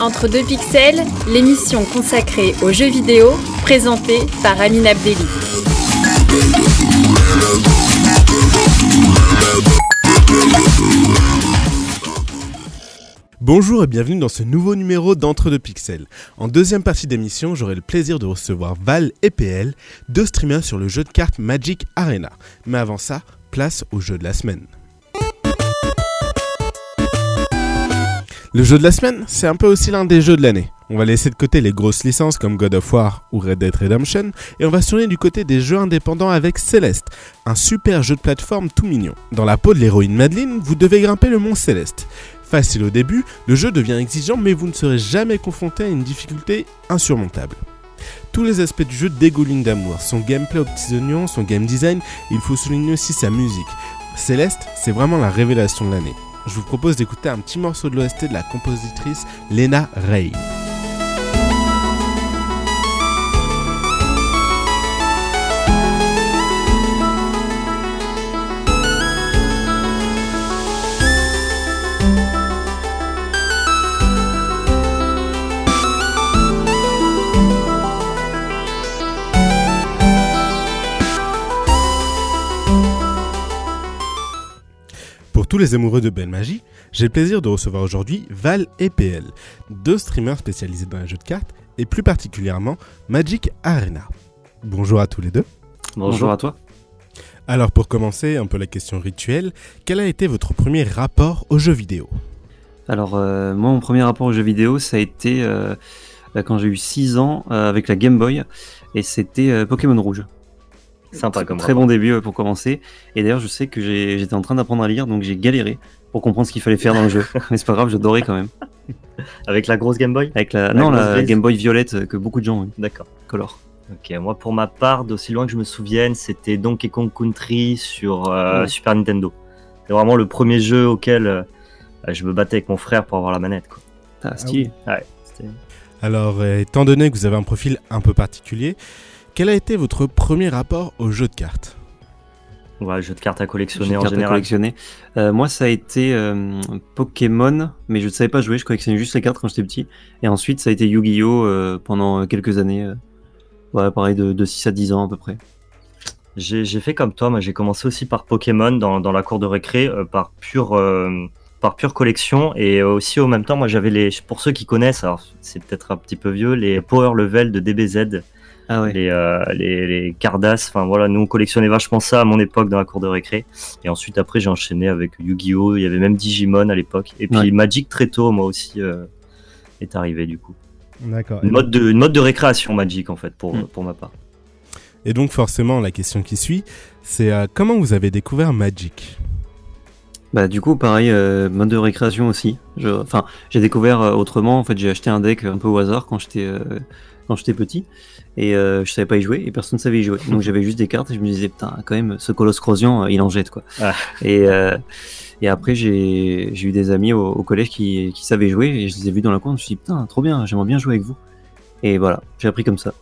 Entre deux pixels, l'émission consacrée aux jeux vidéo, présentée par Amine Abdelli. Bonjour et bienvenue dans ce nouveau numéro d'Entre deux pixels. En deuxième partie d'émission, j'aurai le plaisir de recevoir Val et PL, deux streamers sur le jeu de cartes Magic Arena. Mais avant ça, place au jeu de la semaine. Le jeu de la semaine, c'est un peu aussi l'un des jeux de l'année. On va laisser de côté les grosses licences comme God of War ou Red Dead Redemption et on va se tourner du côté des jeux indépendants avec Céleste, un super jeu de plateforme tout mignon. Dans la peau de l'héroïne Madeline, vous devez grimper le mont Céleste. Facile au début, le jeu devient exigeant mais vous ne serez jamais confronté à une difficulté insurmontable. Tous les aspects du jeu dégoulinent d'amour, son gameplay aux petits oignons, son game design, il faut souligner aussi sa musique. Céleste, c'est vraiment la révélation de l'année je vous propose d'écouter un petit morceau de l'OST de la compositrice Lena Ray. Tous les amoureux de belle magie, j'ai le plaisir de recevoir aujourd'hui Val et PL, deux streamers spécialisés dans les jeux de cartes et plus particulièrement Magic Arena. Bonjour à tous les deux. Bonjour, à toi. Alors pour commencer, un peu la question rituelle, quel a été votre premier rapport aux jeux vidéo? Alors euh, moi mon premier rapport aux jeux vidéo ça a été euh, quand j'ai eu 6 ans euh, avec la Game Boy et c'était Pokémon Rouge. Sympa comme Très bon début pour commencer. Et d'ailleurs, je sais que j'étais en train d'apprendre à lire, donc j'ai galéré pour comprendre ce qu'il fallait faire dans le jeu. Mais c'est pas grave, j'adorais quand même. Avec la grosse Game Boy? Avec la, non, la Game Boy violette que beaucoup de gens ont. D'accord. Color. Ok, moi pour ma part, d'aussi loin que je me souvienne, c'était Donkey Kong Country sur euh, Super Nintendo. C'est vraiment le premier jeu auquel euh, je me battais avec mon frère pour avoir la manette. Quoi. Ah, stylé. Ah ouais, Alors, étant donné que vous avez un profil un peu particulier, quel a été votre premier rapport au jeu de cartes Ouais, jeu de cartes à collectionner en général. collectionner. Euh, moi, ça a été euh, Pokémon, mais je ne savais pas jouer, je collectionnais juste les cartes quand j'étais petit. Et ensuite, ça a été Yu-Gi-Oh! Euh, pendant quelques années. ouais, pareil, de, 6 à 10 ans à peu près. J'ai fait comme toi, moi j'ai commencé aussi par Pokémon dans, dans la cour de récré, par pure par pure collection et aussi au même temps moi j'avais les pour ceux qui connaissent alors c'est peut-être un petit peu vieux les Power Level de DBZ ah les, euh, les, les Cardass. Enfin voilà, nous on collectionnait vachement ça à mon époque dans la cour de récré. Et ensuite après j'ai enchaîné avec Yu-Gi-Oh! Il y avait même Digimon à l'époque. Et puis Magic très tôt, moi aussi, euh, est arrivé du coup. D'accord. Une, mode de, une mode de récréation Magic en fait pour, mm. pour ma part. Et donc forcément la question qui suit, c'est euh, comment vous avez découvert Magic? Bah du coup pareil mode de récréation aussi. Enfin j'ai découvert autrement en fait j'ai acheté un deck un peu au hasard quand j'étais quand j'étais petit et euh, je savais pas y jouer et personne ne savait y jouer. Donc j'avais juste des cartes et je me disais putain quand même ce colosse Crosian euh, il en jette quoi. Ah. Et euh, et après j'ai eu des amis au, collège qui, qui savaient jouer et je les ai vus dans la cour. Je me suis dit putain trop bien j'aimerais bien jouer avec vous. Et voilà j'ai appris comme ça.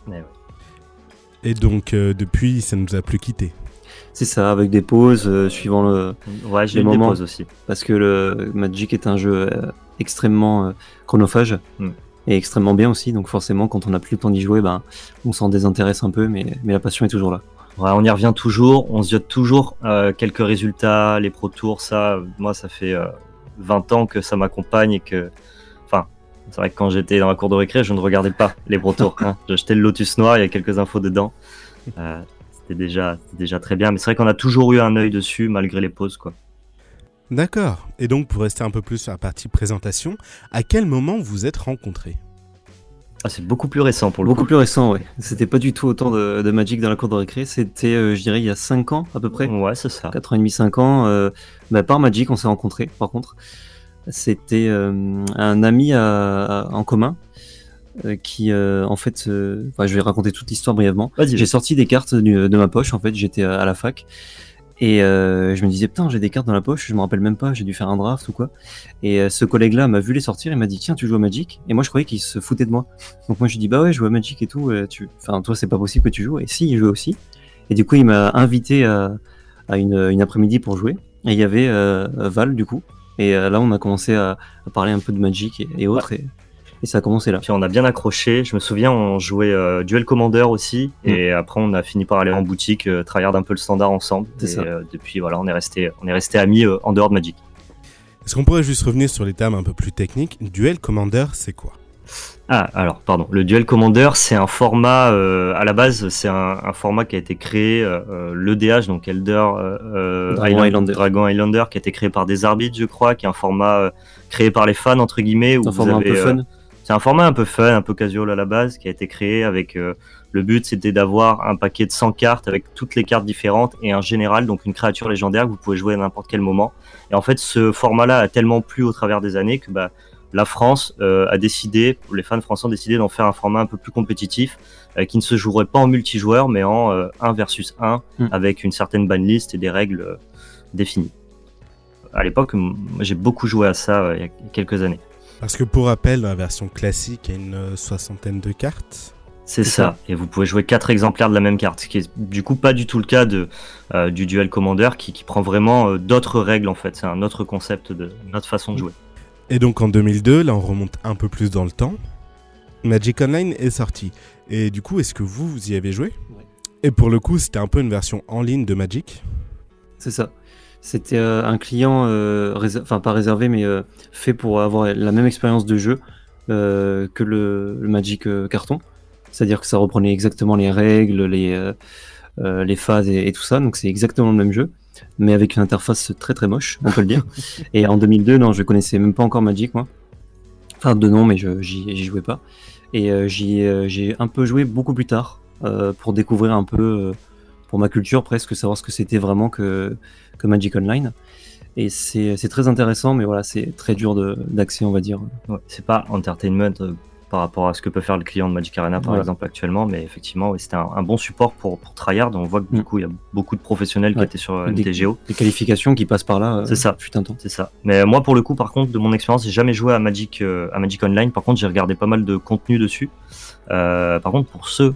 Et donc depuis ça nous a plus quitté. C'est ça, avec des pauses suivant le. Ouais, j'ai eu des pauses aussi. Parce que le Magic est un jeu extrêmement chronophage. Mm et extrêmement bien aussi. Donc forcément, quand on n'a plus le temps d'y jouer, ben, on s'en désintéresse un peu, mais, mais la passion est toujours là. Ouais, on y revient toujours, on se jette toujours euh, quelques résultats, les Pro Tours, ça, moi, ça fait 20 euh, ans que ça m'accompagne et que, enfin, c'est vrai que quand j'étais dans la cour de récré, je ne regardais pas les Pro Tours. Hein. J'achetais le Lotus Noir, il y a quelques infos dedans. Euh, c'était déjà, déjà très bien, mais c'est vrai qu'on a toujours eu un œil dessus malgré les pauses, quoi. D'accord. Et donc, pour rester un peu plus sur la partie présentation, à quel moment vous êtes rencontrés? Ah, c'est beaucoup plus récent pour le Beaucoup plus récent, oui. C'était pas du tout autant de, Magic dans la cour de récré. C'était, euh, je dirais, il y a 5 ans à peu près. Ouais, c'est ça. 4 ans et demi, 5 ans. Euh, bah, par Magic, on s'est rencontrés, par contre. C'était euh, un ami en commun qui, en fait, je vais raconter toute l'histoire brièvement. J'ai sorti des cartes de ma poche, en fait, j'étais à la fac. Et euh, je me disais, putain, j'ai des cartes dans la poche, je me rappelle même pas, j'ai dû faire un draft ou quoi. Et euh, ce collègue-là m'a vu les sortir, il m'a dit, tiens, tu joues à Magic? Et moi, je croyais qu'il se foutait de moi. Donc moi, je lui dis, bah ouais, je joue à Magic et tout. Euh, tu... Enfin, toi, c'est pas possible que tu joues. Et si, il jouait aussi. Et du coup, il m'a invité à, à une, une après-midi pour jouer. Et il y avait Val, du coup. Et là, on a commencé à, parler un peu de Magic et, autres. Et, Et ça a commencé là. Puis on a bien accroché. Je me souviens, on jouait euh, Duel Commander aussi. Et après, on a fini par aller en boutique, euh, tryhard un peu le standard ensemble. Et ça. euh, depuis, voilà, on est resté, on est resté amis euh, en dehors de Magic. Est-ce qu'on pourrait juste revenir sur les termes un peu plus techniques? Duel Commander, c'est quoi? Ah, alors, pardon. Le Duel Commander, c'est un format, euh, à la base, c'est un, un format qui a été créé, euh, l'EDH, donc Elder euh, Dragon Island- Highlander. Dragon Highlander, qui a été créé par des arbitres, je crois, qui est un format euh, créé par les fans, entre guillemets. Où un vous format un peu euh, fun. C'est un format un peu fun, un peu casual à la base, qui a été créé avec euh, le but, c'était d'avoir un paquet de 100 cartes avec toutes les cartes différentes et un général, donc une créature légendaire que vous pouvez jouer à n'importe quel moment. Et en fait, ce format-là a tellement plu au travers des années que bah, la France euh, a décidé, les fans français ont décidé d'en faire un format un peu plus compétitif, euh, qui ne se jouerait pas en multijoueur, mais en euh, 1 versus 1, Mm. avec une certaine banlist et des règles définies. À l'époque, j'ai beaucoup joué à ça il y a quelques années. Parce que pour rappel, dans la version classique, il y a une euh, soixantaine de cartes. C'est ça. Et vous pouvez jouer quatre exemplaires de la même carte, ce qui est du coup pas du tout le cas de, euh, du duel commander qui, qui prend vraiment euh, d'autres règles en fait. C'est un autre concept, de, une autre façon de jouer. Et donc en 2002, là on remonte un peu plus dans le temps, Magic Online est sorti. Et du coup, est-ce que vous, vous y avez joué? Ouais. Et pour le coup, c'était un peu une version en ligne de Magic? C'est ça. C'était euh, un client, euh, enfin pas réservé, mais euh, fait pour avoir la même expérience de jeu que le, le Magic carton. C'est-à-dire que ça reprenait exactement les règles, les, les phases et, et tout ça. Donc c'est exactement le même jeu, mais avec une interface très très moche, on peut le dire. et en 2002, non, je connaissais même pas encore Magic, moi. Enfin, de nom, mais j'y jouais pas. Et euh, j'y, euh, j'ai un peu joué beaucoup plus tard euh, pour découvrir un peu, pour ma culture presque, savoir ce que c'était vraiment que, Magic Online. Et c'est très intéressant, mais voilà, c'est très dur d'accès, on va dire. C'est pas entertainment euh, par rapport à ce que peut faire le client de Magic Arena par exemple actuellement, mais effectivement, c'était un, un bon support pour, pour tryhard. On voit que du Mm. coup, il y a beaucoup de professionnels qui étaient sur euh, Des- MTGO. Les qualifications qui passent par là, euh, C'est ça. temps. C'est ça. Mais moi, pour le coup, par contre, de mon expérience, j'ai jamais joué à Magic, euh, à Magic Online. Par contre, j'ai regardé pas mal de contenu dessus. Euh, par contre, pour ceux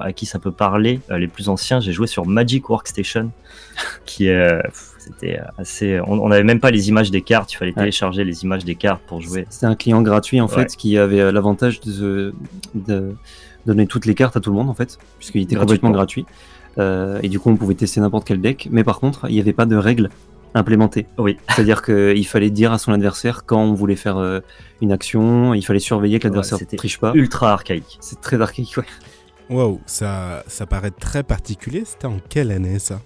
à qui ça peut parler, les plus anciens, j'ai joué sur Magic Workstation, qui est, c'était assez. On on n'avait même pas les images des cartes. Il fallait Ouais. télécharger les images des cartes pour jouer. C'était un client gratuit, en Ouais. fait, qui avait euh, l'avantage de, donner toutes les cartes à tout le monde, en fait, puisqu'il était complètement gratuit. Euh, et du coup, on pouvait tester n'importe quel deck, mais par contre, il n'y avait pas de règles implémentées. Oui. C'est-à-dire qu'il fallait dire à son adversaire quand on voulait faire euh, une action, il fallait surveiller que l'adversaire ne triche pas. Ultra archaïque. C'est très archaïque, ouais. Waouh, ça, ça paraît très particulier. C'était en quelle année ça?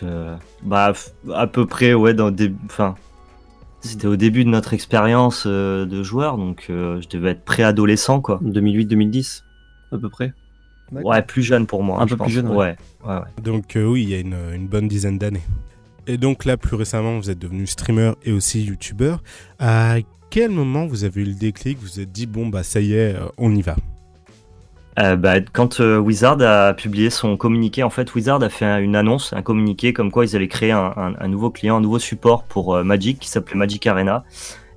Je- Bah, à peu près, ouais, dans des. Enfin. C'était au début de notre expérience euh, de joueur, donc euh, je devais être préadolescent, quoi. 2008-2010, à peu près. Ouais, plus jeune pour moi. Un hein, peu je plus pense. jeune, ouais. Ouais, ouais, ouais. Donc euh, oui, il y a une, une bonne dizaine d'années. Et donc là, plus récemment, vous êtes devenu streamer et aussi youtubeur. À quel moment vous avez eu le déclic Vous vous êtes dit, bon, bah ça y est, euh, on y va? Euh, bah, quand euh, Wizard a publié son communiqué, en fait, Wizard a fait un- une annonce, un communiqué comme quoi ils allaient créer un, nouveau client, un nouveau support pour euh, Magic qui s'appelait Magic Arena.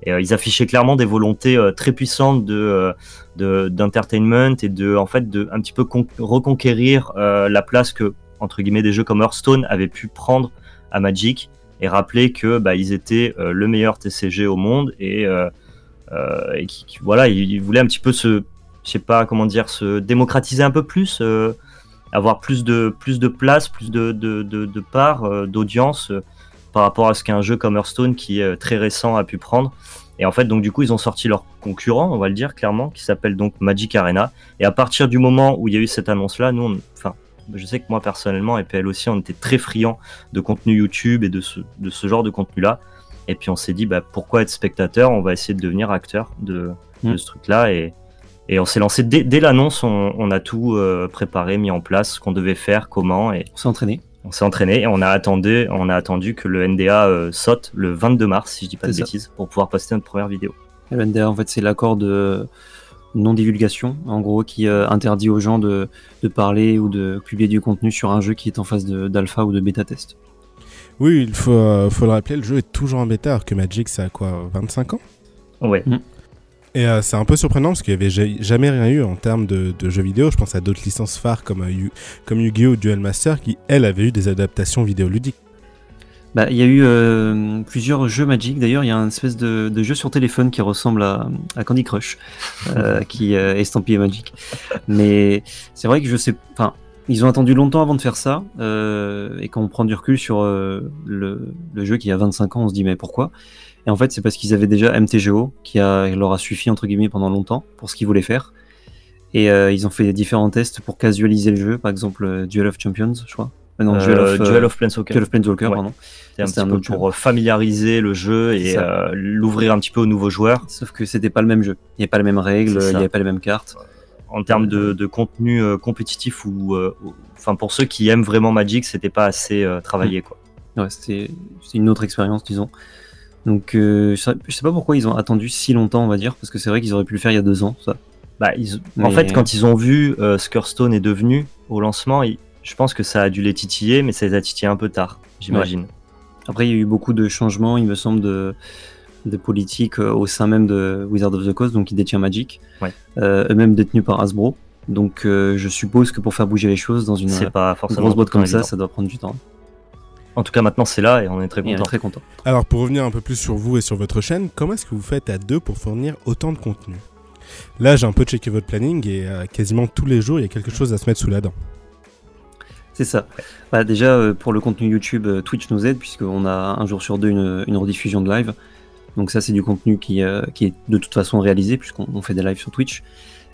Et ils affichaient clairement des volontés très puissantes de de- d'entertainment et de en fait de un petit peu con- reconquérir la place que entre guillemets des jeux comme Hearthstone avaient pu prendre à Magic et rappeler que bah, ils étaient le meilleur TCG au monde et, et qui, qui- voilà ils voulaient un petit peu se je sais pas comment dire, se démocratiser un peu plus, euh, avoir plus de, plus de place, plus de, de, de, de part, euh, d'audience euh, par rapport à ce qu'un jeu comme Hearthstone qui est très récent a pu prendre. Et en fait, donc du coup, ils ont sorti leur concurrent, on va le dire clairement, qui s'appelle donc Magic Arena. Et à partir du moment où il y a eu cette annonce-là, nous, on- enfin, je sais que moi personnellement, et PL aussi, on était très friands de contenu YouTube et de ce, de ce genre de contenu-là. Et puis on s'est dit, bah, pourquoi être spectateur? On va essayer de devenir acteur de, de Mm. ce truc-là. Et, et on s'est lancé dès, dès l'annonce, on, on a tout euh, préparé, mis en place, ce qu'on devait faire, comment, et On s'est entraîné. on s'est entraîné et on a attendu, on a attendu que le NDA euh, saute le 22 mars, si je dis pas de ça. bêtises, pour pouvoir poster notre première vidéo. Le NDA, en fait, c'est l'accord de non-divulgation, en gros, qui euh, interdit aux gens de, de parler ou de publier du contenu sur un jeu qui est en phase d'alpha ou de bêta-test. Oui, il faut, euh, faut le rappeler, le jeu est toujours en bêta, alors que Magic, ça a quoi, 25 ans? Ouais. Et euh, c'est un peu surprenant parce qu'il n'y avait ja- jamais rien eu en termes de, de jeux vidéo. Je pense à d'autres licences phares comme, euh, Yu- comme Yu-Gi-Oh! Duel Master qui, elles, avaient eu des adaptations vidéoludiques. Bah, il y a eu euh, plusieurs jeux Magic. D'ailleurs, il y a un espèce de, de jeu sur téléphone qui ressemble à, à Candy Crush, qui est estampillé Magic. Mais c'est vrai que je sais. Enfin, ils ont attendu longtemps avant de faire ça. euh, et quand on prend du recul sur euh, le, le jeu qui a 25 ans, on se dit mais pourquoi? Et en fait, c'est parce qu'ils avaient déjà MTGO qui a, leur a suffi entre guillemets pendant longtemps pour ce qu'ils voulaient faire. Et euh, ils ont fait différents tests pour casualiser le jeu, par exemple Duel of Champions, je crois. Non, Duel of, Duel of Planeswalker. Duel of Planeswalker, Ouais. pardon. C'était un petit un peu autre pour familiariser le jeu et C'est l'ouvrir un petit peu aux nouveaux joueurs. Sauf que c'était pas le même jeu. Il n'y avait pas les mêmes règles, C'est il n'y avait pas les mêmes cartes. En termes de, de contenu euh, compétitif ou, euh, ou- enfin pour ceux qui aiment vraiment Magic, c'était pas assez euh, travaillé quoi. Ouais, c'était une autre expérience, disons. Donc, je sais je sais pas pourquoi ils ont attendu si longtemps, on va dire, parce que c'est vrai qu'ils auraient pu le faire il y a deux ans, ça. Bah, ils- Mais- En fait, quand ils ont vu ce qu'Hearthstone est devenu au lancement, ils- je pense que ça a dû les titiller, mais ça les a titillés un peu tard, j'imagine. Après, il y a eu beaucoup de changements, il me semble, de, de politique euh, au sein même de Wizard of the Coast, donc qui détient Magic, Ouais. euh, eux-mêmes détenus par Hasbro. Donc, euh, je suppose que pour faire bouger les choses dans une, pas forcément grosse boîte comme ça, ça doit prendre du temps. En tout cas, maintenant c'est là et on est très content. très content. Alors pour revenir un peu plus sur vous et sur votre chaîne, comment est-ce que vous faites à deux pour fournir autant de contenu? Là j'ai un peu checké votre planning et euh, quasiment tous les jours il y a quelque chose à se mettre sous la dent. C'est ça. Bah, déjà, euh, pour le contenu YouTube, euh, Twitch nous aide, puisqu'on a un jour sur deux une, une rediffusion de live. Donc ça, c'est du contenu qui, euh, qui est de toute façon réalisé, puisqu'on on fait des lives sur Twitch.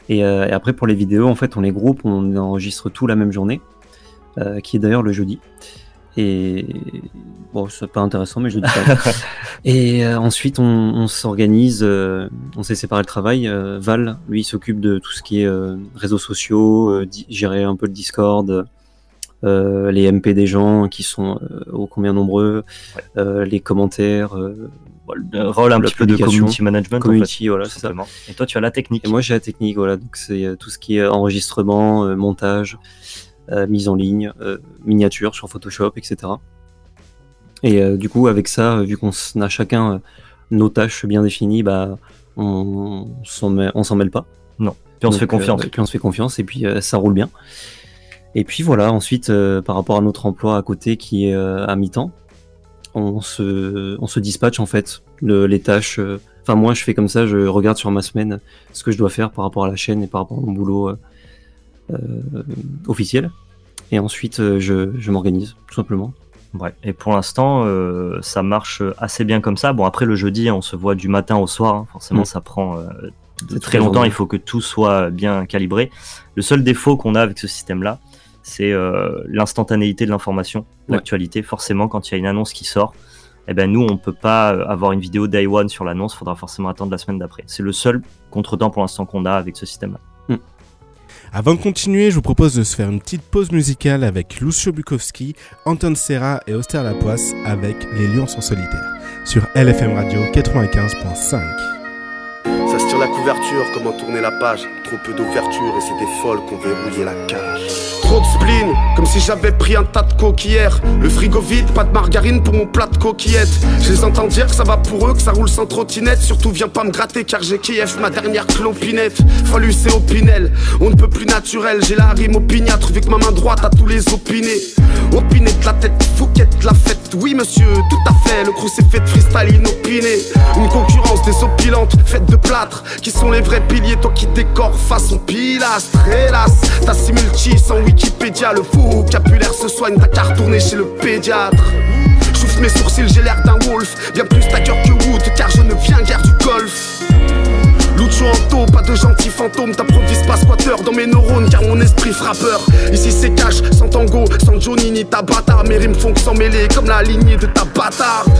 Et, euh, et après, pour les vidéos, en fait, on les groupe, on enregistre tout la même journée, euh, qui est d'ailleurs le jeudi. Et bon, c'est pas intéressant, mais je le dis même. Et ensuite, on, s'organise, on s'est séparé le travail. Val, lui, s'occupe de tout ce qui est réseaux sociaux, gérer un peu le Discord, euh, les MP des gens qui sont euh, ô combien nombreux, euh, les commentaires, rôle un la petit peu de community management. en community, voilà, fait, c'est ça. Et toi, tu as la technique. Et moi, j'ai la technique, voilà, donc c'est euh, tout ce qui est enregistrement, euh, montage, euh, mise en ligne, euh, miniature sur Photoshop, etc. Et du coup, avec ça, vu qu'on a chacun nos tâches bien définies, bah, on, on s'en mêle, pas. Puis on se fait confiance. et puis on se fait confiance et puis ça roule bien. Et puis voilà, ensuite, par rapport à notre emploi à côté qui est à mi-temps, on se, on se dispatche en fait le- les tâches. euh, Enfin, moi, je fais comme ça, je regarde sur ma semaine ce que je dois faire par rapport à la chaîne et par rapport à mon boulot euh, euh, officiel. Et ensuite, je, je m'organise, tout simplement. Ouais. Et pour l'instant, euh, ça marche assez bien comme ça. Bon, après le jeudi, on se voit du matin au soir. hein. Forcément, Mm. ça prend euh, très longtemps. Il faut que tout soit bien calibré. Le seul défaut qu'on a avec ce système-là, c'est euh, l'instantanéité de l'information, Ouais. l'actualité. Forcément, quand il y a une annonce qui sort, eh ben nous, on peut pas euh, avoir une vidéo day one sur l'annonce. Il faudra forcément attendre la semaine d'après. C'est le seul contretemps pour l'instant qu'on a avec ce système-là. Avant de continuer, je vous propose de se faire une petite pause musicale avec Lucio Bukowski, Anton Serra et Auster Lapoisse avec Les Lions sont solitaires sur LFM Radio 95.5. Ça se tire la couverture, comment tourner la page Trop peu d'ouverture et c'est des folles qu'on verrouillé la cage Comme si j'avais pris un tas de coquillères Le frigo vide, pas de margarine pour mon plat de coquillettes. Je les entends dire que ça va pour eux, que ça roule sans trottinette. Surtout viens pas me gratter car j'ai Kiev, ma dernière clopinette Fallu c'est Opinel, on ne peut plus naturel. J'ai la rime opiniâtre vu que ma main droite a tous les opinés. Opiné de la tête, Fouquette la fête. Oui monsieur, tout à fait, le crew s'est fait de freestyle inopiné. Une concurrence des opilantes, faites de plâtre. Qui sont les vrais piliers, toi qui décores façon pilastre. Hélas, ta simulti sans Wikipédia Le vocabulaire se soigne, t'as qu'à retourner chez le pédiatre J'ouvre mes sourcils, j'ai l'air d'un wolf Bien plus tagueur que Wood, car je ne viens guère du golf Lucho Anto, pas de gentils fantômes, t'improvises pas squatter dans mes neurones car mon esprit frappeur. Ici c'est cash, sans tango, sans Johnny ni Tabata, mes rimes font que s'en mêler comme la lignée de ta bâtarde.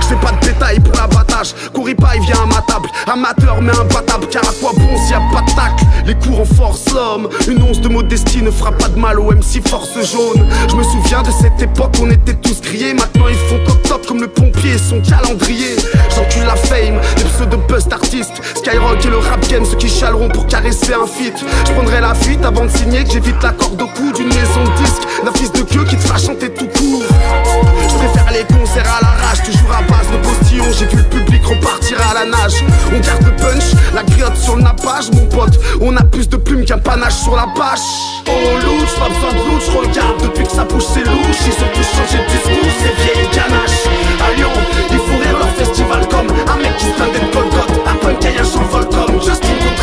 Je fais pas de détails pour l'abattage, couris pas, il vient à ma table. Amateur mais imbattable, car à quoi bon s'il y a pas de tacle? Les cours en force l'homme, une once de modestie ne fera pas de mal au MC Force Jaune. Je me souviens de cette époque, on était tous criés, maintenant ils font toc toc comme le pompier et son calendrier. J'encule la fame, les pseudo bust artistes, Skyrock et le rap game, ceux qui chialeront pour caresser un feat. Je prendrai la fuite avant de signer que j'évite la corde au cou d'une maison de disque, d'un fils de queue qui te fera chanter tout court. Je préfère les concerts à l'arrache, toujours à base de postillons. J'ai vu le public repartir à la nage. On garde le punch, la griotte sur le nappage, mon pote. On a plus de plumes qu'un panache sur la pâche. On oh, louche, pas besoin de louche, regarde depuis que ça bouge, c'est louche. Ils ont tous changé de discours, c'est vieille canache. À Lyon, ils font rire leur festival comme un mec qui se plaint d'être Un punk et un champ Volcom, Justin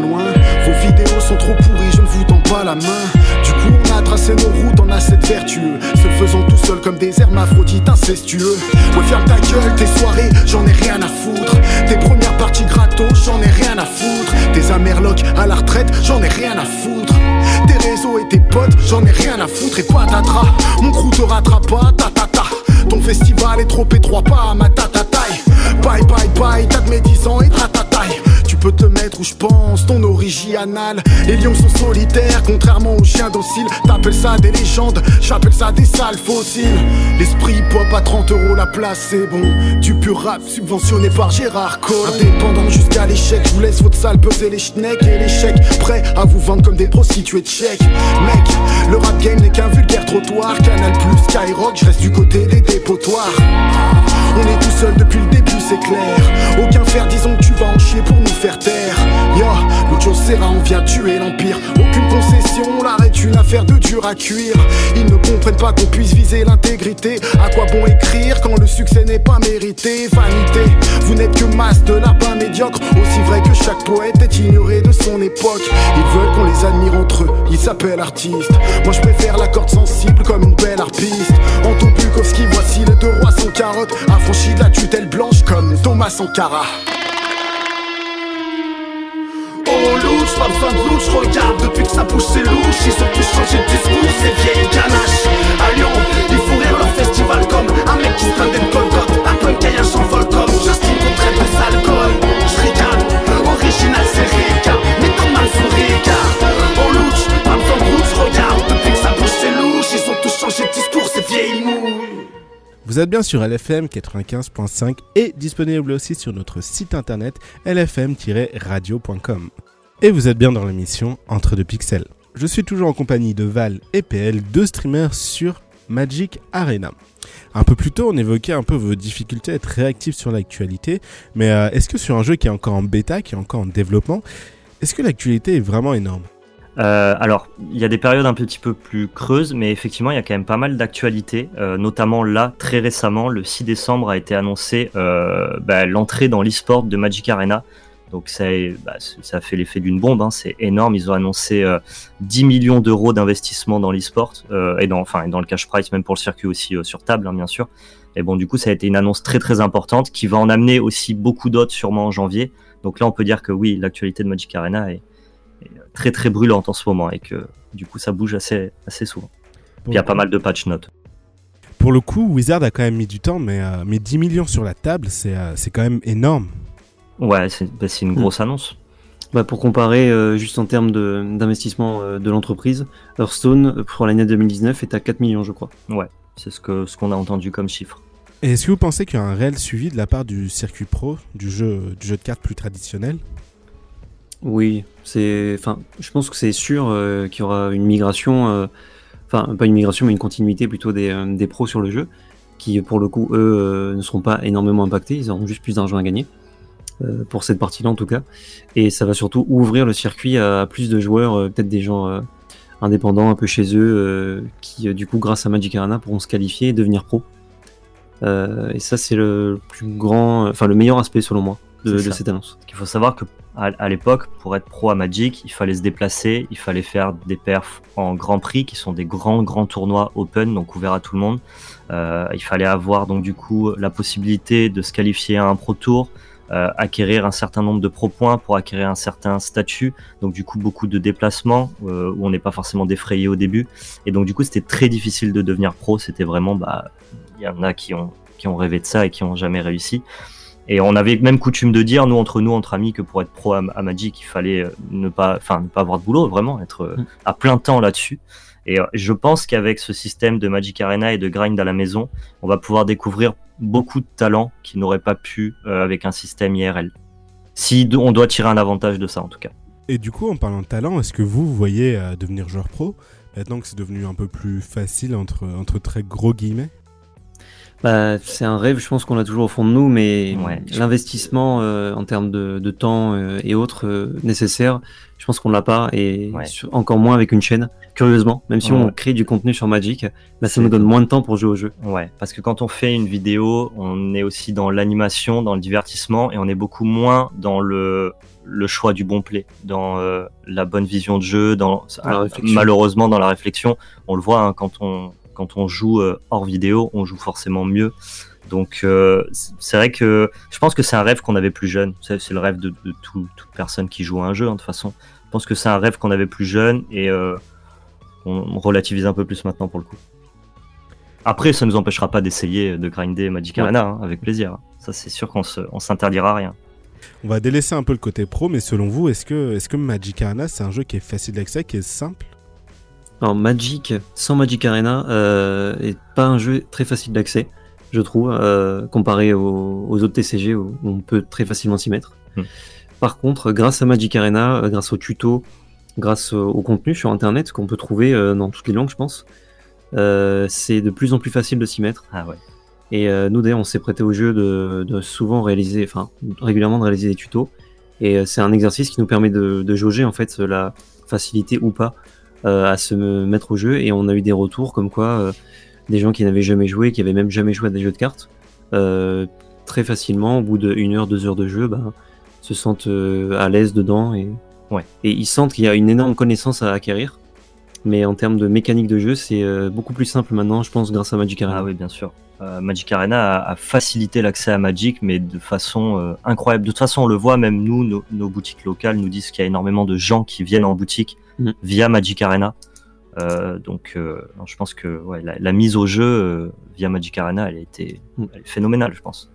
Vos vidéos sont trop pourries, je ne vous tends pas la main. Du coup, on a tracé nos routes en cette vertueux. Se faisant tout seul comme des hermaphrodites incestueux. Ouais, ta gueule, tes soirées, j'en ai rien à foutre. Tes premières parties gratos, j'en ai rien à foutre. Tes amerlocs à la retraite, j'en ai rien à foutre. Tes réseaux et tes potes, j'en ai rien à foutre. Et patatras, mon crew te rattrape pas, ta ta ta. Ton festival est trop étroit, pas à ma tata taille. Bye bye bye, t'as de mes 10 ans et taille Tu peux te mettre où je pense, ton original. Les lions sont solitaires, contrairement aux chiens dociles. T'appelles ça des légendes, j'appelle ça des sales fossiles. L'esprit pop à 30 euros la place, c'est bon. Du pur rap subventionné par Gérard Cole. Indépendant jusqu'à l'échec, je vous laisse votre salle peser les schnecks et les chèques. Prêts à vous vendre comme des prostituées de chèques. Mec, le rap game n'est qu'un vulgaire trottoir. Canal plus Skyrock, je reste du côté des dépotoirs. On est tout seul depuis le début, c'est clair. Aucun fer, disons que tu vas en chier pour nous faire taire. Yo, chose c'est on vient tuer l'empire. Aucune concession, l'arrêt est une affaire de dur à cuire. Ils ne comprennent pas qu'on puisse viser l'intégrité. À quoi bon écrire quand le succès n'est pas mérité? Vanité, vous n'êtes que masse de lapins médiocres. Aussi vrai que chaque poète est ignoré de son époque. Ils veulent qu'on les admire entre eux, ils s'appellent artistes. Moi je préfère la corde sensible comme une belle harpiste. Anto Bukowski, voici les deux rois sans carotte. Affranchi de la tutelle blanche comme Thomas Sankara. Pas besoin de louche, regarde depuis que ça pousse c'est louche. Ils ont tous changé de discours, ces vieilles ganaches. À Lyon, ils font rire leur festival comme Un mec qui se plaint d'être Golgoth Un punk et un s'envole comme Justin contre un sale goal J'rigole, original c'est Ricard Méthode mal sous Ricard Oh louche, pas besoin de louche, regarde depuis que ça pousse c'est louche. Ils ont tous changé de discours, ces vieilles mouilles Vous êtes bien sur LFM 95.5 et disponible aussi sur notre site internet lfm-radio.com. Et vous êtes bien dans l'émission Entre deux pixels. Je suis toujours en compagnie de Val et PL, deux streamers sur Magic Arena. Un peu plus tôt, on évoquait un peu vos difficultés à être réactifs sur l'actualité, mais euh, est-ce que sur un jeu qui est encore en bêta, qui est encore en développement, est-ce que l'actualité est vraiment énorme? Euh, alors, il y a des périodes un petit peu plus creuses, mais effectivement, il y a quand même pas mal d'actualités. Euh, notamment là, très récemment, le 6 décembre a été annoncé bah, l'entrée dans l'e-sport de Magic Arena. Donc ça, bah, ça a fait l'effet d'une bombe, hein, c'est énorme. Ils ont annoncé euh, 10 millions d'euros d'investissement dans l'e-sport euh, et dans, le cash price, même pour le circuit aussi euh, sur table, hein, bien sûr. Et bon, du coup, ça a été une annonce très très importante qui va en amener aussi beaucoup d'autres sûrement en janvier. Donc là, on peut dire que oui, l'actualité de Magic Arena est, très très brûlante en ce moment et que du coup, ça bouge assez assez souvent. Il y a pas mal de patch notes. Pour le coup, Wizard a quand même mis du temps, mais, euh, mais 10 millions sur la table, euh, c'est quand même énorme. Ouais, c'est bah, une grosse annonce. Bah, pour comparer, euh, juste en termes de- d'investissement euh, de l'entreprise, Hearthstone pour l'année 2019 est à 4 millions, je crois. C'est ce que ce qu'on a entendu comme chiffre. Et est-ce que vous pensez qu'il y a un réel suivi de la part du circuit pro, du jeu, du jeu de cartes plus traditionnel? Oui, c'est, enfin, je pense que c'est sûr euh, qu'il y aura une migration, euh, enfin pas une migration, mais une continuité plutôt des, euh, des pros sur le jeu, qui pour le coup eux euh, ne seront pas énormément impactés, ils auront juste plus d'argent à gagner euh, pour cette partie-là en tout cas, et ça va surtout ouvrir le circuit à, plus de joueurs, euh, peut-être des gens euh, indépendants un peu chez eux, qui du coup grâce à Magic Arena pourront se qualifier et devenir pro. Et ça c'est le plus grand, enfin le meilleur aspect selon moi de, cette annonce. Il faut savoir que à, à l'époque, pour être pro à Magic, il fallait se déplacer, il fallait faire des perfs en Grand Prix, qui sont des grands grands tournois open, donc ouverts à tout le monde. Euh, il fallait avoir donc du coup la possibilité de se qualifier à un Pro Tour, euh, acquérir un certain nombre de pro points pour acquérir un certain statut. Donc du coup beaucoup de déplacements euh, où on n'est pas forcément défrayé au début. Et donc du coup c'était très difficile de devenir pro. C'était vraiment bah il y en a qui ont qui ont rêvé de ça et qui ont jamais réussi. Et on avait même coutume de dire, nous, entre nous, entre amis, que pour être pro à, à Magic, il fallait euh, ne pas, enfin, ne pas avoir de boulot, vraiment, être euh, Mm. à plein temps là-dessus. Et euh, je pense qu'avec ce système de Magic Arena et de grind à la maison, on va pouvoir découvrir beaucoup de talents qui n'auraient pas pu euh, avec un système IRL. Si on doit tirer un avantage de ça, en tout cas. Et du coup, en parlant de talent, est-ce que vous, vous voyez euh, devenir joueur pro? Maintenant que c'est devenu un peu plus facile entre, entre très gros guillemets? Bah, c'est un rêve, je pense qu'on l'a toujours au fond de nous, mais Ouais. l'investissement euh, en termes de, de temps euh, et autres euh, nécessaires, je pense qu'on l'a pas, et Ouais. sur- encore moins avec une chaîne. Curieusement, même si on crée du contenu sur Magic, ça nous donne moins de temps pour jouer au jeu. Ouais, parce que quand on fait une vidéo, on est aussi dans l'animation, dans le divertissement, et on est beaucoup moins dans le, le choix du bon play, dans euh, la bonne vision de jeu, dans réflexion. malheureusement dans la réflexion. On le voit hein, quand on quand on joue euh, hors vidéo, on joue forcément mieux. Donc euh, c'est vrai que je pense que c'est un rêve qu'on avait plus jeune. C'est c'est le rêve de, de tout- toute personne qui joue à un jeu, hein, de toute façon. Je pense que c'est un rêve qu'on avait plus jeune et euh, on, on relativise un peu plus maintenant pour le coup. Après, ça nous empêchera pas d'essayer de grinder Magic Ouais. Arena hein, avec plaisir. Ça, c'est sûr qu'on s'interdira rien. On va délaisser un peu le côté pro, mais selon vous, est-ce que, est que Magic Arena, c'est un jeu qui est facile d'accès, qui est simple? Alors Magic, sans Magic Arena, euh, est pas un jeu très facile d'accès, je trouve, euh, comparé aux, aux autres TCG où on peut très facilement s'y mettre. Hmm. Par contre, grâce à Magic Arena, euh, grâce aux tutos, grâce au, au contenu sur Internet qu'on peut trouver euh, dans toutes les langues, je pense, euh, c'est de plus en plus facile de s'y mettre. Ah ouais. Et nous d'ailleurs, on s'est prêté au jeu de, de souvent réaliser, enfin régulièrement de réaliser des tutos. Et c'est un exercice qui nous permet de, de jauger en fait la facilité ou pas à se me- mettre au jeu. Et on a eu des retours comme quoi des gens qui n'avaient jamais joué, qui avaient même jamais joué à des jeux de cartes, euh, très facilement, au bout d'une heure, deux heures de jeu, bah, se sentent euh, à l'aise dedans et, Ouais. et ils sentent qu'il y a une énorme connaissance à acquérir. Mais en termes de mécanique de jeu, c'est euh, beaucoup plus simple maintenant, je pense, grâce à Magic Arena. Ah oui, bien sûr. Magic Arena a, a facilité l'accès à Magic, mais de façon incroyable. De toute façon, on le voit, même nous, nos, nos boutiques locales nous disent qu'il y a énormément de gens qui viennent en boutique Mhm. via Magic Arena. Euh, donc, euh, non, je pense que ouais, la, la mise au jeu euh, via Magic Arena, elle a été elle est phénoménale, je pense.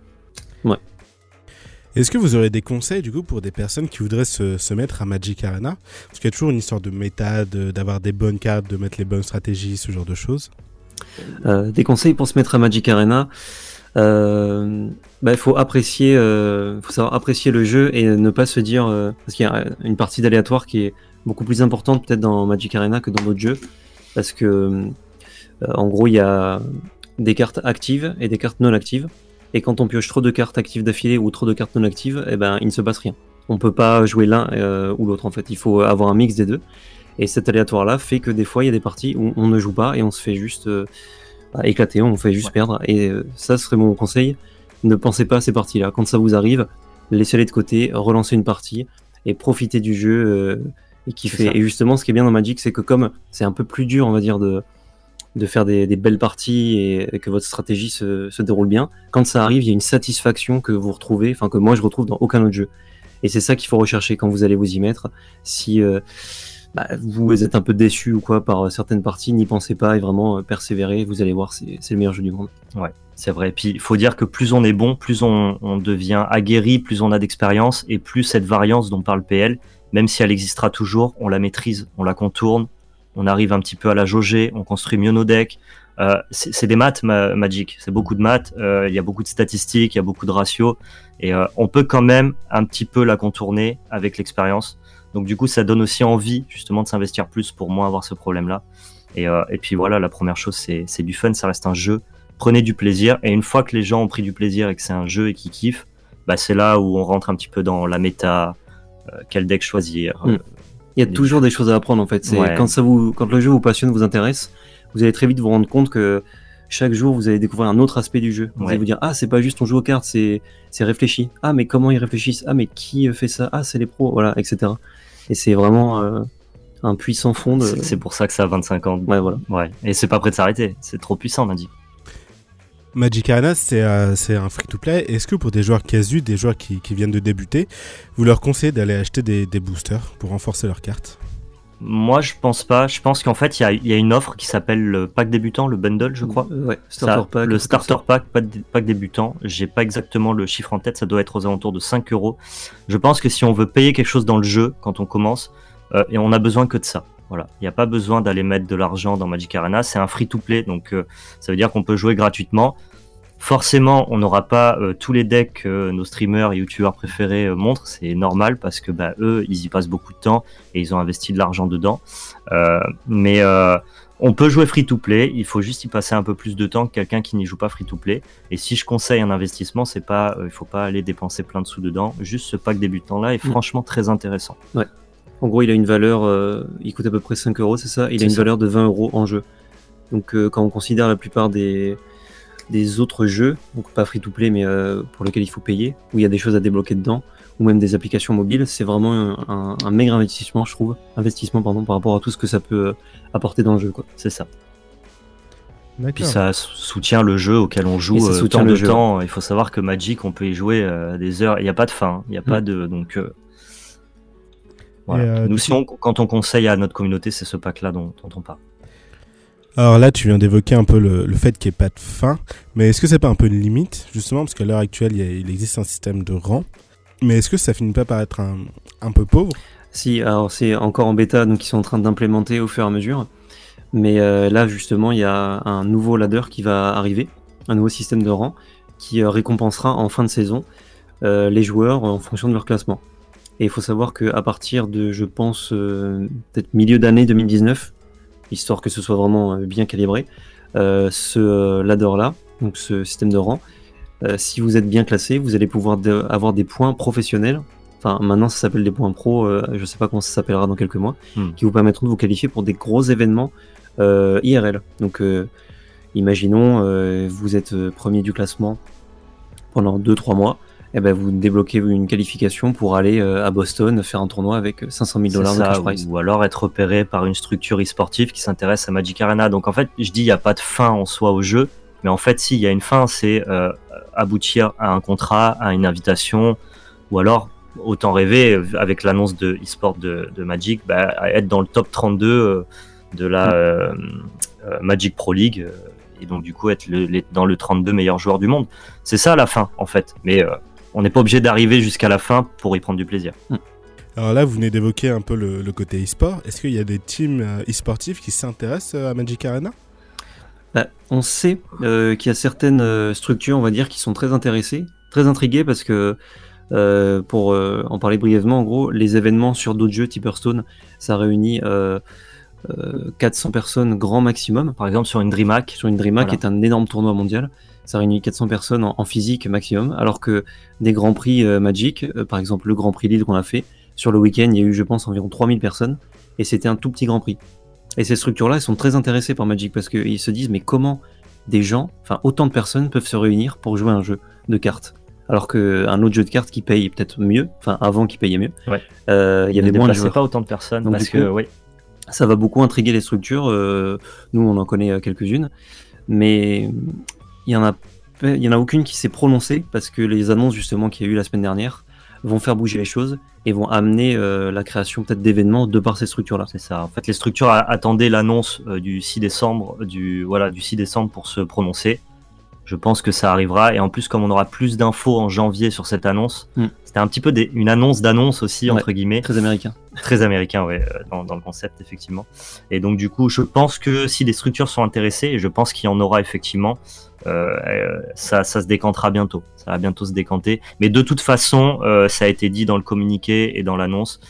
Est-ce que vous aurez des conseils du coup pour des personnes qui voudraient se, se mettre à Magic Arena? Parce qu'il y a toujours une histoire de méta, de- d'avoir des bonnes cartes, de mettre les bonnes stratégies, ce genre de choses. Euh, des conseils pour se mettre à Magic Arena. Euh, bah, il faut apprécier, euh, faut savoir apprécier le jeu et ne pas se dire euh, parce qu'il y a une partie d'aléatoire qui est beaucoup plus importante peut-être dans Magic Arena que dans d'autres jeux parce que euh, en gros il y a des cartes actives et des cartes non actives et quand on pioche trop de cartes actives d'affilée ou trop de cartes non actives, eh ben il ne se passe rien. On peut pas jouer l'un euh, ou l'autre en fait. Il faut avoir un mix des deux. Et cet aléatoire là fait que des fois il y a des parties où on ne joue pas et on se fait juste euh, bah, éclater, on fait juste Ouais. perdre. Et ça serait mon conseil. Ne pensez pas à ces parties-là. Quand ça vous arrive, laissez-les de côté, relancez une partie et profitez du jeu et kiffez. ça. Et justement, ce qui est bien dans Magic, c'est que comme c'est un peu plus dur, on va dire, de, de faire des, des belles parties et, et que votre stratégie se, se déroule bien, quand ça arrive, il y a une satisfaction que vous retrouvez, enfin que moi je retrouve dans aucun autre jeu. Et c'est ça qu'il faut rechercher quand vous allez vous y mettre. Si euh, bah, vous êtes un peu déçu ou quoi par certaines parties, n'y pensez pas et vraiment euh, persévérez, vous allez voir, c'est le meilleur jeu du monde. C'est vrai. Puis il faut dire que plus on est bon, plus on, on devient aguerri, plus on a d'expérience, et plus cette variance dont parle PL, même si elle existera toujours, on la maîtrise, on la contourne, on arrive un petit peu à la jauger, on construit mieux nos decks. Euh, c'est des maths ma- Magic, c'est beaucoup de maths, euh, il y a beaucoup de statistiques, il y a beaucoup de ratios, et euh, on peut quand même un petit peu la contourner avec l'expérience. Donc du coup, ça donne aussi envie justement de s'investir plus pour moins avoir ce problème-là. Et, puis voilà, la première chose, c'est du fun, ça reste un jeu. Prenez du plaisir, et une fois que les gens ont pris du plaisir et que c'est un jeu et qu'ils kiffent, bah, c'est là où on rentre un petit peu dans la méta, quel deck choisir. Mm. euh, Il y a toujours des choses à apprendre en fait. C'est Ouais. quand ça vous, quand le jeu vous passionne, vous intéresse, vous allez très vite vous rendre compte que chaque jour vous allez découvrir un autre aspect du jeu. Vous Ouais. allez vous dire ah c'est pas juste on joue aux cartes, c'est c'est réfléchi. Ah mais comment ils réfléchissent? Ah mais qui fait ça? Ah c'est les pros, voilà, etc. Et c'est vraiment euh, un puissant fond de. c'est c'est pour ça que ça a 25 ans. Ouais voilà. Ouais. Et c'est pas prêt de s'arrêter, c'est trop puissant, on a dit. Magic Arena, c'est euh, c'est un free-to-play. Est-ce que pour des joueurs casus, des joueurs qui, qui viennent de débuter, vous leur conseillez d'aller acheter des, des boosters pour renforcer leurs cartes? Moi, je pense pas. Je pense qu'en fait, il y a, il y a une offre qui s'appelle le pack débutant, le bundle, je crois. Euh, ouais. Ça, Starter pack. le starter pack, pas de- pack débutant, j'ai pas exactement le chiffre en tête, ça doit être aux alentours de 5 euros. Je pense que si on veut payer quelque chose dans le jeu quand on commence, euh, et on a besoin que de ça. Voilà, il n'y a pas besoin d'aller mettre de l'argent dans Magic Arena, c'est un free-to-play, donc euh, ça veut dire qu'on peut jouer gratuitement. Forcément, on n'aura pas euh, tous les decks que nos streamers et youtubeurs préférés euh, montrent, c'est normal parce que bah, eux, ils y passent beaucoup de temps et ils ont investi de l'argent dedans. Mais On peut jouer free to play, il faut juste y passer un peu plus de temps que quelqu'un qui n'y joue pas free to play. Et si je conseille un investissement, c'est pas, il faut pas aller dépenser plein de sous dedans. Juste ce pack débutant là est Mm. franchement très intéressant. En gros, il a une valeur, euh, il coûte à peu près 5 euros, c'est ça Il a une ça. valeur de 20 euros en jeu. Donc, euh, quand on considère la plupart des, des autres jeux, donc pas free to play, mais euh, pour lesquels il faut payer, où il y a des choses à débloquer dedans, ou même des applications mobiles, c'est vraiment un, un, un maigre investissement, je trouve. Investissement, pardon, par rapport à tout ce que ça peut apporter dans le jeu, quoi. C'est ça. Puis D'accord. ça soutient le jeu auquel on joue Et ça euh, soutient tant le de jeu. temps. Il faut savoir que Magic, on peut y jouer euh, des heures. Il n'y a pas de fin. Il n'y a pas de donc. euh, voilà. Et, euh, Nous, du si on- quand on conseille à notre communauté, c'est ce pack-là dont, dont on parle. Alors là, tu viens d'évoquer un peu le, le fait qu'il n'y ait pas de fin, mais est-ce que c'est pas un peu une limite, justement, parce qu'à l'heure actuelle, il, y a- il existe un système de rang, mais est-ce que ça finit pas par être un, un peu pauvre? Si, alors c'est encore en bêta, donc ils sont en train d'implémenter au fur et à mesure. Mais euh, là, justement, il y a un nouveau ladder qui va arriver, un nouveau système de rang qui euh, récompensera en fin de saison euh, les joueurs en fonction de leur classement. Et il faut savoir qu'à partir de, je pense, euh, peut-être milieu d'année 2019, histoire que ce soit vraiment euh, bien calibré, euh, ce ladder-là, donc ce système de rang, si vous êtes bien classé, vous allez pouvoir de- avoir des points professionnels Enfin, maintenant, ça s'appelle des points pro. euh, je sais pas comment ça s'appellera dans quelques mois, Hmm. qui vous permettront de vous qualifier pour des gros événements euh, IRL. Donc, euh, imaginons, vous êtes premier du classement pendant 2-3 mois. Et ben, vous débloquez une qualification pour aller euh, à Boston faire un tournoi avec 500 000 C'est dollars de cash prize. ou alors être repéré par une structure e-sportive qui s'intéresse à Magic Arena. Donc en fait, je dis il n'y a pas de fin en soi au jeu, mais en fait, si, il y a une fin, c'est euh, aboutir à un contrat, à une invitation, ou alors, autant rêver, euh, avec l'annonce de e-sport de, de Magic, bah, être dans le top 32 euh, de la euh, euh, Magic Pro League, euh, et donc du coup être le- les- dans le 32 meilleurs joueurs du monde. C'est ça la fin, en fait. Mais euh, on n'est pas obligé d'arriver jusqu'à la fin pour y prendre du plaisir. Alors là, vous venez d'évoquer un peu le, le côté e-sport. Est-ce qu'il y a des teams euh, e-sportifs qui s'intéressent euh, à Magic Arena? Bah, on sait euh, qu'il y a certaines structures, on va dire, qui sont très intéressées, très intriguées parce que, euh, pour euh, en parler brièvement, en gros, les événements sur d'autres jeux type Hearthstone, ça réunit euh, euh, 400 personnes grand maximum. Par exemple, sur une DreamHack, Sur une DreamHack, Voilà. qui est un énorme tournoi mondial, ça réunit 400 personnes en, en physique maximum, alors que des grands prix euh, Magic, euh, par exemple le Grand Prix Lille qu'on a fait, sur le week-end, il y a eu, je pense, environ 3000 personnes, et c'était un tout petit Grand Prix. Et ces structures-là, elles sont très intéressées par Magic parce qu'ils se disent, mais comment des gens, enfin autant de personnes peuvent se réunir pour jouer à un jeu de cartes? Alors qu'un autre jeu de cartes qui paye peut-être mieux, enfin avant qui payait mieux, Ouais. euh, il y avait moins de joueurs pas autant de personnes Donc, parce que oui, ça va beaucoup intriguer les structures. nous, on en connaît quelques-unes, mais il y en a, aucune qui s'est prononcée parce que les annonces justement qu'il y a eu la semaine dernière vont faire bouger les choses et vont amener euh, la création peut-être d'événements de par ces structures-là. c'est ça. En fait, les structures attendaient l'annonce euh, du 6 décembre, du voilà, du 6 décembre pour se prononcer. Je pense que ça arrivera et en plus, comme on aura plus d'infos en janvier sur cette annonce, Mm. c'était un petit peu des- une annonce d'annonce aussi Ouais. entre guillemets, Très américain. très américain, ouais, euh, dans, dans le concept effectivement. Et donc du coup, je pense que si les structures sont intéressées, et je pense qu'il y en aura effectivement, euh, euh, ça, ça se décantera bientôt. Ça va bientôt se décanter. Mais de toute façon, euh, ça a été dit dans le communiqué et dans l'annonce,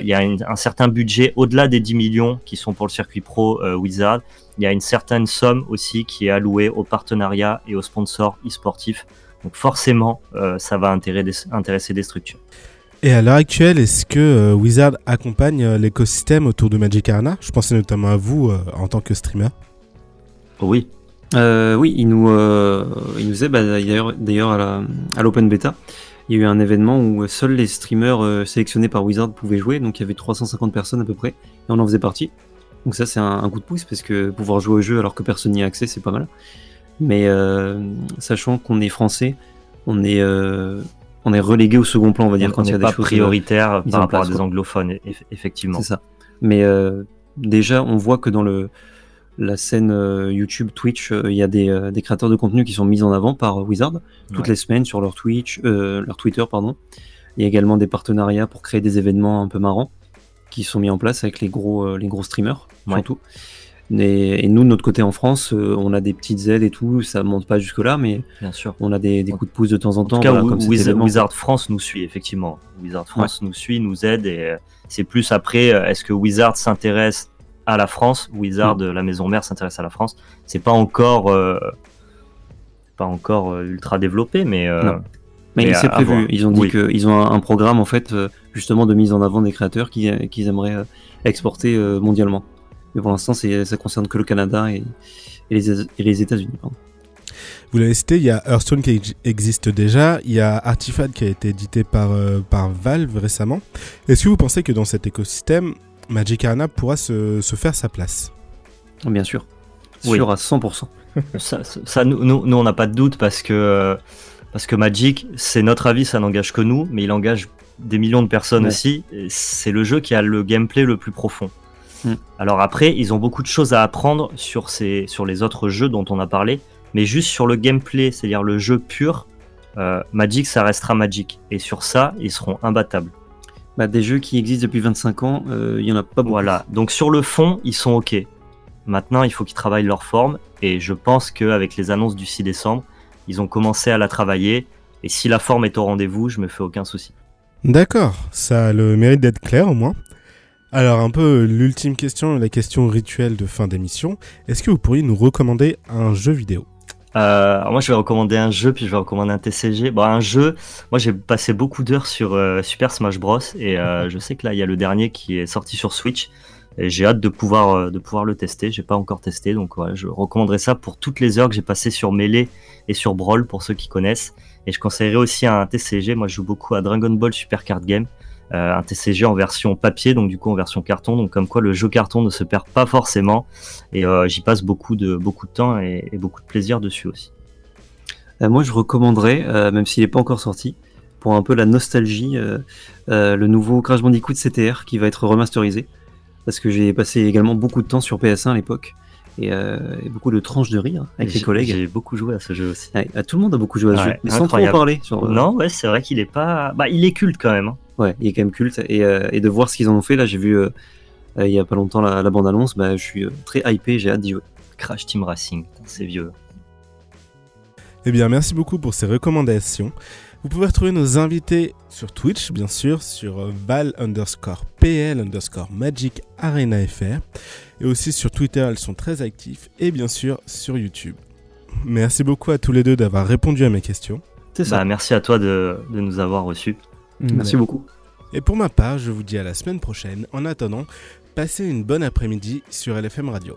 il y a une- un certain budget au-delà des 10 millions qui sont pour le circuit pro euh, Wizard. Il y a une certaine somme aussi qui est allouée aux partenariats et aux sponsors e-sportifs. Donc forcément, euh, ça va intéresser, des structures. Et à l'heure actuelle, est-ce que euh, Wizard accompagne euh, l'écosystème autour de Magic Arena? Je pensais notamment à vous euh, en tant que streamer. Oui, Euh, oui, il nous, euh, il nous disait, bah, d'ailleurs, à l'Open Beta, il y a eu un événement où seuls les streamers euh, sélectionnés par Wizard pouvaient jouer, donc il y avait 350 personnes à peu près, et on en faisait partie. Donc ça, c'est un, un coup de pouce, parce que pouvoir jouer au jeu alors que personne n'y a accès, c'est pas mal. Mais euh, sachant qu'on est français, on est, euh, on est relégué au second plan, on va dire, on quand il y a des choses. euh, prioritaire mises par rapport à place, des quoi. anglophones, eff- effectivement. C'est ça. Mais euh, déjà, on voit que dans le, la scène euh, YouTube, Twitch, euh, il y a des, euh, des créateurs de contenu qui sont mis en avant par Wizard toutes Ouais. les semaines sur leur Twitch, leur Twitter, pardon. Il y a également des partenariats pour créer des événements un peu marrants qui sont mis en place avec les gros, les gros streamers, Ouais. surtout. Et, et nous, de notre côté en France, on a des petites aides et tout, ça monte pas jusque-là, mais Bien sûr. on a des, des coups de pouce de temps en En temps. tout cas, voilà, comme. Wizard France nous suit, effectivement. Wizard France nous suit, nous aide, et c'est plus après, est-ce que Wizard s'intéresse à la France. Wizard, la maison mère, s'intéresse à la France. C'est pas encore, euh, pas encore euh, ultra développé, mais. euh, Non. Mais, Mais c'est à prévu. voir. Ils ont dit Oui. qu'ils ont un, un programme en fait euh, justement de mise en avant des créateurs qui- euh, qu'ils aimeraient euh, exporter euh, mondialement. Mais pour l'instant, c'est- ça concerne que le Canada et, et les, et les États-Unis. Vous l'avez cité, il y a Hearthstone qui ex- existe déjà, il y a Artifact qui a été édité par, euh, par Valve récemment. Est-ce que vous pensez que dans cet écosystème, Magic Arena pourra se, se faire sa place Bien sûr. Oui. Sûr à 100%. ça, ça- ça, nous, nous, nous, on n'a pas de doute parce que, euh, parce que Magic, c'est notre avis, ça n'engage que nous, mais il engage des millions de personnes Ouais. aussi. C'est le jeu qui a le gameplay le plus profond. Mm. Alors après, ils ont beaucoup de choses à apprendre sur, ces, sur les autres jeux dont on a parlé, mais juste sur le gameplay, c'est-à-dire le jeu pur, euh, Magic, ça restera Magic. Et sur ça, ils seront imbattables. Bah, des jeux qui existent depuis 25 ans, euh, il y en a pas beaucoup. Voilà, donc sur le fond, ils sont OK. Maintenant, il faut qu'ils travaillent leur forme, et je pense qu'avec les annonces du 6 décembre, ils ont commencé à la travailler, et si la forme est au rendez-vous, je me fais aucun souci. D'accord, ça a le mérite d'être clair au moins. Alors un peu l'ultime question, la question rituelle de fin d'émission, est-ce que vous pourriez nous recommander un jeu vidéo? Euh, alors moi, je vais recommander un jeu, puis je vais recommander un TCG. Bon, un jeu, moi j'ai passé beaucoup d'heures sur euh, Super Smash Bros. Et euh, je sais que là, il y a le dernier qui est sorti sur Switch. Et j'ai hâte de pouvoir, de pouvoir le tester. J'ai pas encore testé, donc voilà, je recommanderais ça pour toutes les heures que j'ai passées sur Melee et sur Brawl, pour ceux qui connaissent. Et je conseillerais aussi un TCG. Moi, je joue beaucoup à Dragon Ball Super Card Game. Euh, un TCG en version papier, donc du coup en version carton. Donc comme quoi le jeu carton ne se perd pas forcément. Et euh, j'y passe beaucoup de, beaucoup de temps et- et beaucoup de plaisir dessus aussi. Euh, moi, je recommanderais, même s'il n'est pas encore sorti, pour un peu la nostalgie, le nouveau Crash Bandicoot CTR qui va être remasterisé. Parce que j'ai passé également beaucoup de temps sur PS1 à l'époque. Et, et beaucoup de tranches de rire avec les collègues. J'ai beaucoup joué à ce jeu aussi. Ouais, tout le monde a beaucoup joué à ce Ouais, jeu, mais sans trop en parler. Non, ouais, c'est vrai qu'il est pas. Bah, il est culte quand même. hein. Ouais, il est quand même culte. Et, euh, et de voir ce qu'ils en ont fait, là, j'ai vu euh, euh, il y a pas longtemps la, la bande-annonce, bah, je suis euh, très hypé, j'ai hâte d'y jouer. Crash Team Racing, c'est vieux. Eh bien merci beaucoup pour ces recommandations. Vous pouvez retrouver nos invités sur Twitch, bien sûr, sur val underscore pl underscore magic arena fr. Et aussi sur Twitter, elles sont très actifs. Et bien sûr sur YouTube. Merci beaucoup à tous les deux d'avoir répondu à mes questions. C'est ça. Bah, merci à toi de, de nous avoir reçus. Merci beaucoup. Et pour ma part, je vous dis à la semaine prochaine. En attendant, passez une bonne après-midi sur LFM Radio.